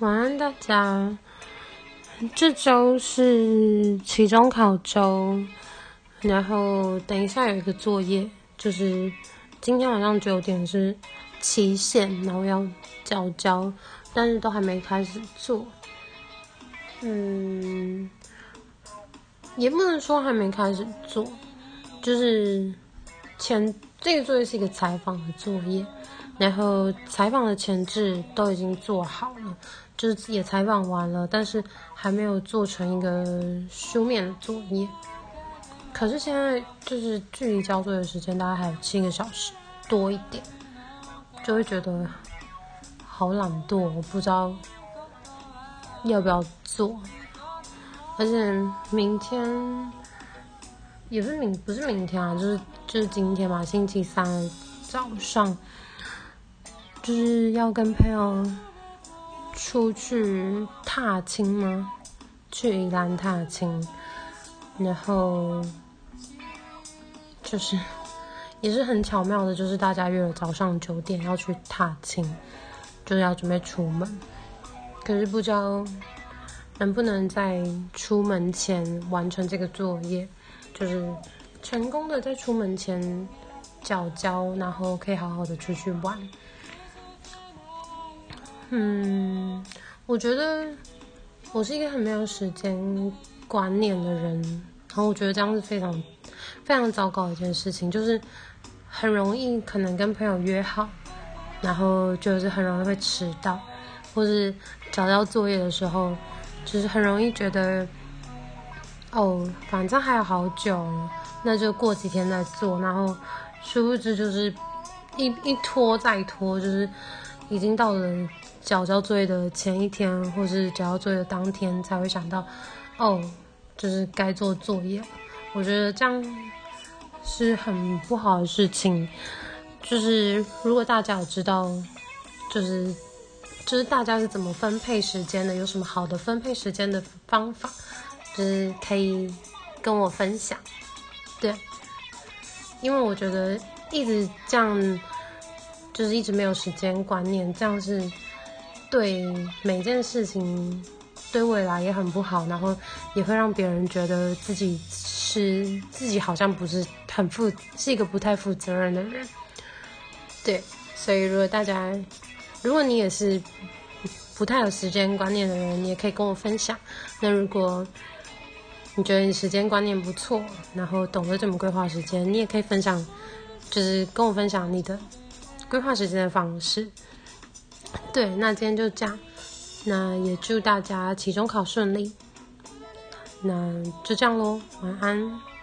晚安，大家。这周是期中考周，然后等一下有一个作业，就是今天晚上九点是期限，然后要交交，但是都还没开始做。嗯，也不能说还没开始做，就是前这个作业是一个采访的作业，然后采访的前置都已经做好了。就是也采访完了，但是还没有做成一个书面的作业。可是现在就是距离交作业时间大概还有七个小时多一点，就会觉得好懒惰，我不知道要不要做。而且明天也不是明不是明天啊，就是就是今天嘛，星期三早上就是要跟朋友。出去踏青吗？去宜兰踏青，然后就是也是很巧妙的，就是大家约了早上九点要去踏青，就是要准备出门。可是不知道能不能在出门前完成这个作业，就是成功的在出门前缴交，然后可以好好的出去玩。嗯，我觉得我是一个很没有时间观念的人，然后我觉得这样是非常非常糟糕的一件事情，就是很容易可能跟朋友约好，然后就是很容易会迟到，或是找到作业的时候，就是很容易觉得哦，反正还有好久，那就过几天再做，然后殊不知就是一一拖再拖，就是已经到了。交交作业的前一天，或是交交作业的当天，才会想到，哦，就是该做作业。我觉得这样是很不好的事情。就是如果大家有知道，就是就是大家是怎么分配时间的，有什么好的分配时间的方法，就是可以跟我分享。对，因为我觉得一直这样，就是一直没有时间观念，这样是。对每件事情，对未来也很不好，然后也会让别人觉得自己是自己好像不是很负，是一个不太负责任的人。对，所以如果大家，如果你也是不太有时间观念的人，你也可以跟我分享。那如果你觉得你时间观念不错，然后懂得怎么规划时间，你也可以分享，就是跟我分享你的规划时间的方式。对，那今天就这样，那也祝大家期中考顺利，那就这样喽，晚安。